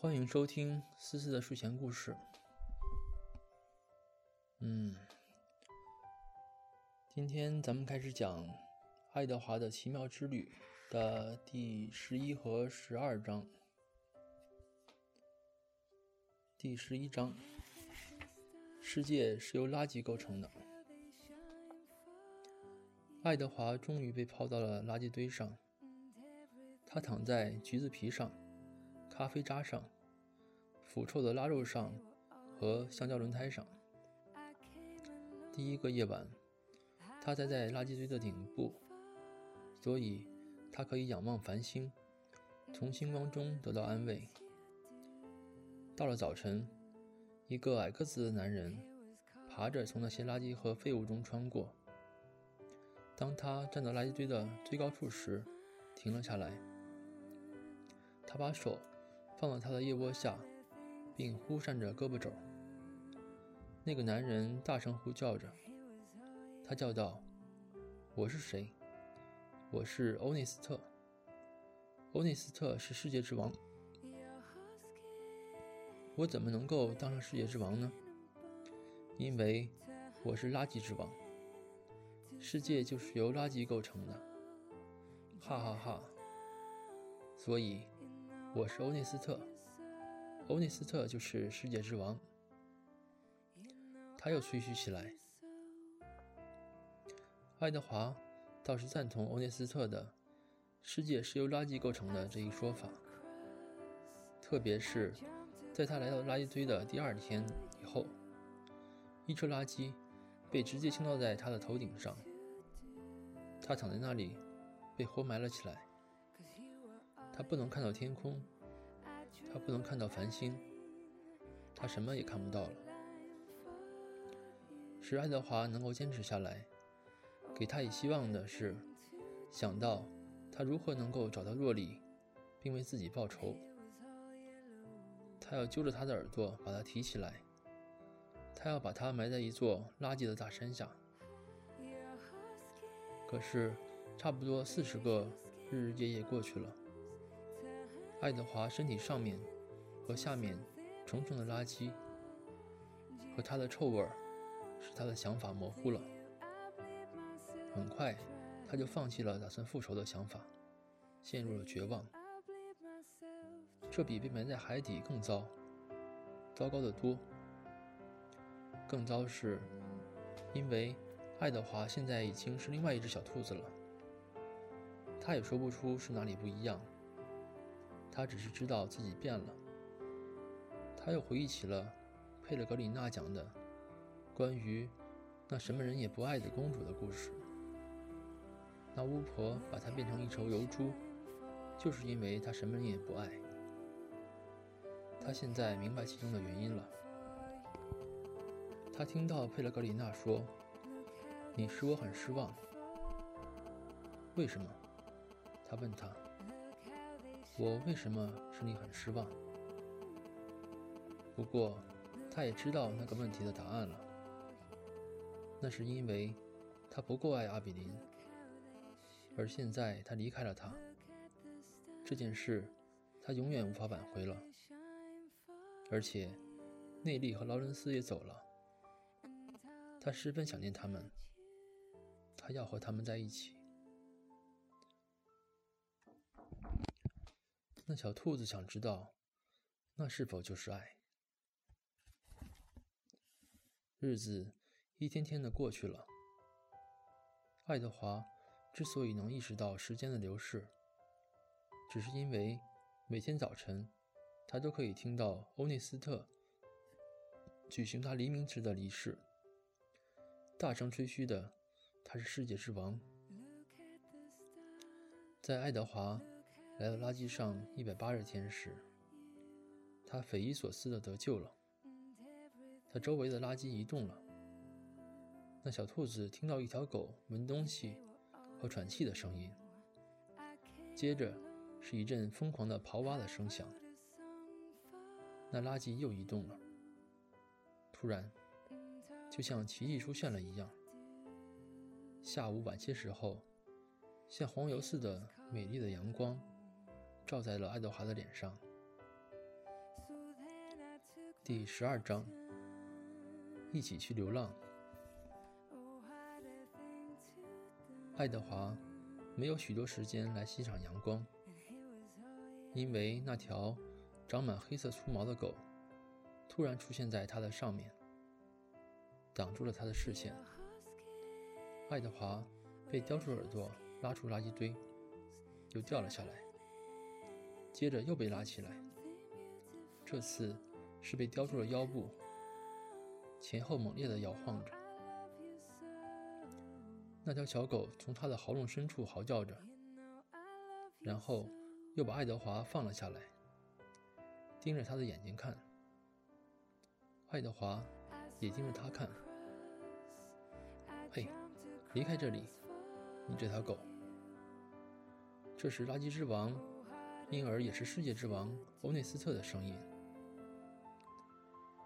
欢迎收听思思的睡前故事。嗯，今天咱们开始讲《爱德华的奇妙之旅》的第十一和十二章。第十一章：世界是由垃圾构成的。爱德华终于被抛到了垃圾堆上，他躺在橘子皮上。咖啡渣上、腐臭的腊肉上和橡胶轮胎上。第一个夜晚，他待在垃圾堆的顶部，所以他可以仰望繁星，从星光中得到安慰。到了早晨，一个矮个子的男人爬着从那些垃圾和废物中穿过。当他站到垃圾堆的最高处时，停了下来。他把手。放到他的腋窝下，并忽扇着胳膊肘。那个男人大声呼叫着，他叫道：“我是谁？我是欧内斯特。欧内斯特是世界之王。我怎么能够当上世界之王呢？因为我是垃圾之王。世界就是由垃圾构成的。哈哈哈！所以。”我是欧内斯特，欧内斯特就是世界之王。他又吹嘘起来。爱德华倒是赞同欧内斯特的“世界是由垃圾构成的”这一说法，特别是在他来到垃圾堆的第二天以后，一车垃圾被直接倾倒在他的头顶上，他躺在那里被活埋了起来。他不能看到天空，他不能看到繁星，他什么也看不到了。使爱德华能够坚持下来，给他以希望的是，想到他如何能够找到洛丽，并为自己报仇。他要揪着他的耳朵把他提起来，他要把他埋在一座垃圾的大山下。可是，差不多四十个日日夜夜过去了。爱德华身体上面和下面重重的垃圾和他的臭味儿，使他的想法模糊了。很快，他就放弃了打算复仇的想法，陷入了绝望。这比被埋在海底更糟，糟糕的多。更糟是，因为爱德华现在已经是另外一只小兔子了。他也说不出是哪里不一样。他只是知道自己变了。他又回忆起了佩勒格里娜讲的关于那什么人也不爱的公主的故事。那巫婆把她变成一头油猪，就是因为她什么人也不爱。他现在明白其中的原因了。他听到佩勒格里娜说：“你使我很失望。”为什么？他问他。我为什么使你很失望？不过，他也知道那个问题的答案了。那是因为他不够爱阿比林，而现在他离开了他。这件事，他永远无法挽回了。而且，内利和劳伦斯也走了。他十分想念他们，他要和他们在一起。那小兔子想知道，那是否就是爱？日子一天天的过去了。爱德华之所以能意识到时间的流逝，只是因为每天早晨，他都可以听到欧内斯特举行他黎明时的仪式，大声吹嘘的他是世界之王。在爱德华。来到垃圾上一百八十天时，他匪夷所思的得救了。他周围的垃圾移动了。那小兔子听到一条狗闻东西和喘气的声音，接着是一阵疯狂的刨挖的声响。那垃圾又移动了。突然，就像奇迹出现了一样，下午晚些时候，像黄油似的美丽的阳光。照在了爱德华的脸上，第十二章，一起去流浪。爱德华没有许多时间来欣赏阳光，因为那条长满黑色粗毛的狗突然出现在他的上面，挡住了他的视线。爱德华被叼住耳朵，拉出垃圾堆，又掉了下来，接着又被拉起来。这次。是被叼住了腰部，前后猛烈地摇晃着。那条小狗从它的喉咙深处嚎叫着，然后又把爱德华放了下来，盯着他的眼睛看。爱德华也盯着他看。嘿，离开这里，你这条狗！这时垃圾之王，因而也是世界之王欧内斯特的声音。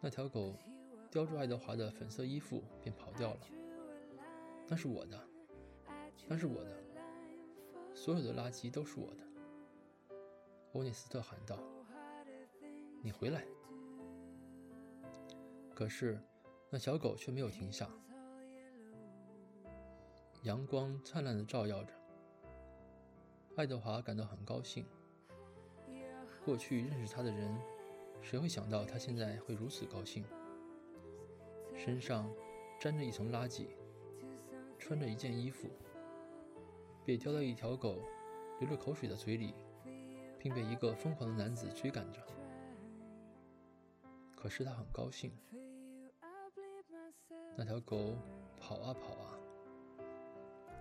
那条狗叼住爱德华的粉色衣服，便跑掉了。那是我的，那是我的，所有的垃圾都是我的。欧内斯特喊道：“你回来！”可是，那小狗却没有停下。阳光灿烂的照耀着，爱德华感到很高兴。过去认识他的人。谁会想到他现在会如此高兴？身上沾着一层垃圾，穿着一件衣服，被叼到一条狗流着口水的嘴里，并被一个疯狂的男子追赶着。可是他很高兴。那条狗跑啊跑啊，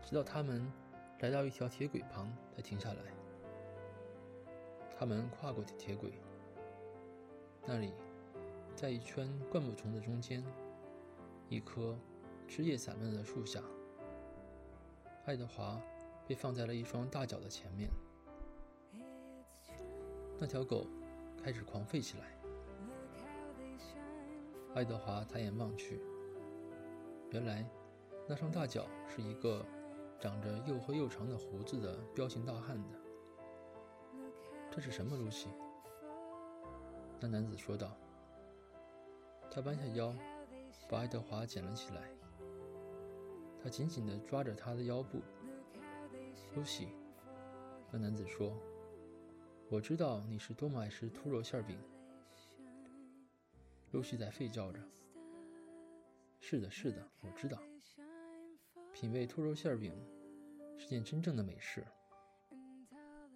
直到他们来到一条铁轨旁才停下来。他们跨过铁轨。那里，在一圈灌木丛的中间，一棵枝叶散乱的树下，爱德华被放在了一双大脚的前面。那条狗开始狂吠起来。爱德华抬眼望去，原来那双大脚是一个长着又黑又长的胡子的彪形大汉的。这是什么，露西？那男子说道：“他弯下腰，把爱德华捡了起来。他紧紧地抓着他的腰部。”露西，那男子说：“我知道你是多么爱吃兔肉馅饼。”露西在吠叫着：“是的，是的，我知道。品味兔肉馅饼是件真正的美事，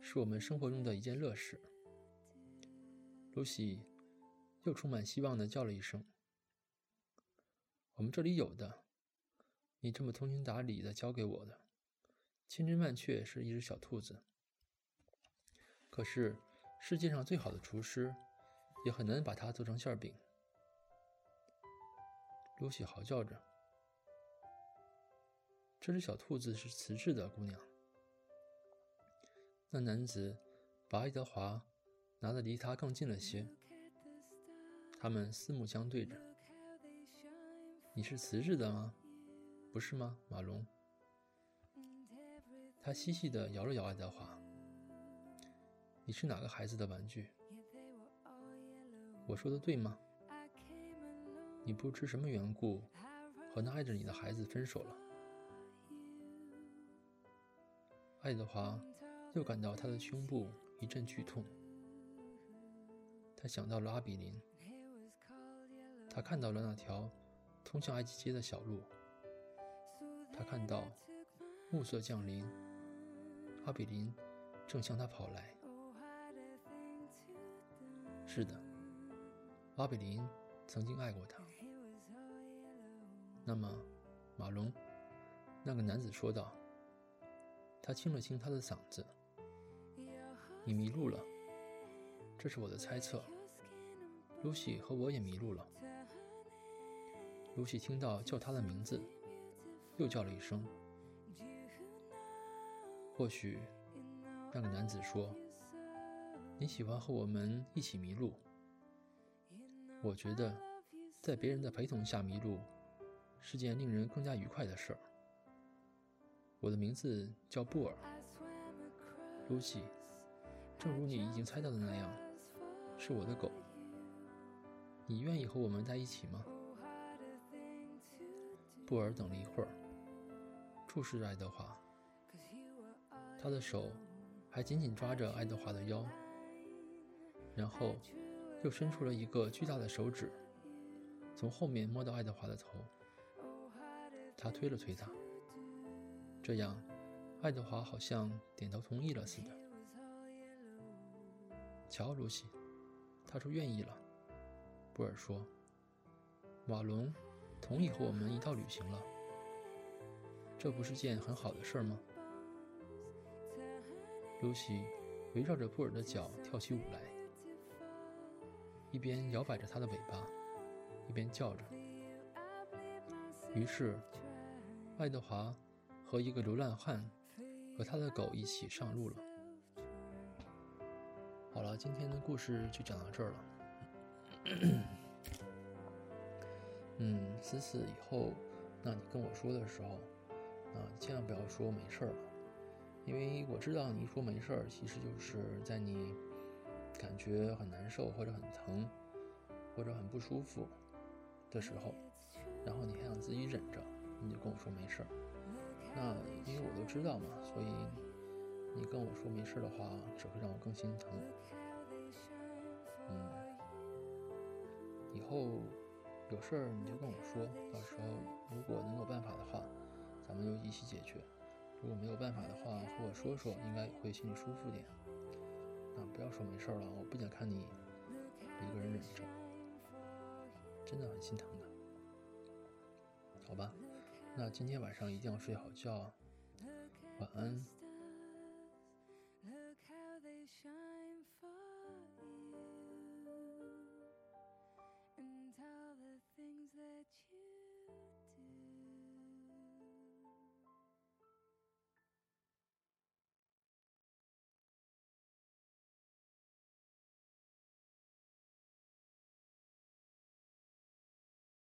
是我们生活中的一件乐事。”露西又充满希望的叫了一声：“我们这里有的，你这么通情达理的教给我的，千真万确是一只小兔子。可是世界上最好的厨师也很难把它做成馅饼。”露西嚎叫着：“这只小兔子是瓷质的，姑娘。”那男子把爱德华。拿得离他更近了些，他们四目相对着。你是辞职的吗？不是吗，马龙？他细细地摇了摇爱德华。你是哪个孩子的玩具？我说的对吗？你不知什么缘故和那爱着你的孩子分手了？爱德华又感到他的胸部一阵剧痛。他想到了阿比林，他看到了那条通向埃及街的小路，他看到暮色降临，阿比林正向他跑来。是的，阿比林曾经爱过他。那么，马龙，那个男子说道。他清了清他的嗓子：“你迷路了。”这是我的猜测。露西和我也迷路了。露西听到叫她的名字，又叫了一声。或许，那个男子说：“你喜欢和我们一起迷路。”我觉得，在别人的陪同下迷路，是件令人更加愉快的事儿。我的名字叫布尔。露西，正如你已经猜到的那样。是我的狗。你愿意和我们在一起吗？”布尔等了一会儿，注视着爱德华，他的手还紧紧抓着爱德华的腰，然后又伸出了一个巨大的手指，从后面摸到爱德华的头。他推了推他，这样，爱德华好像点头同意了似的。瞧，露西，他说愿意了。布尔说：“瓦隆同意和我们一道旅行了，这不是件很好的事儿吗？”露西围绕着布尔的脚跳起舞来，一边摇摆着他的尾巴，一边叫着。于是。爱德华和一个流浪汉和他的狗一起上路了。好了，今天的故事就讲到这儿了。嗯，思思，以后，那你跟我说的时候，啊，千万不要说没事儿了，因为我知道你一说没事儿，其实就是在你感觉很难受或者很疼或者很不舒服的时候，然后你还想自己忍着。你就跟我说没事儿，那因为我都知道嘛，所以你跟我说没事的话，只会让我更心疼。嗯，以后有事儿你就跟我说，到时候如果能有办法的话，咱们就一起解决；如果没有办法的话，和我说说，应该会心里舒服点。啊，不要说没事了，我不想看你一个人忍着，真的很心疼的，好吧？那今天晚上一定要睡好觉，晚安。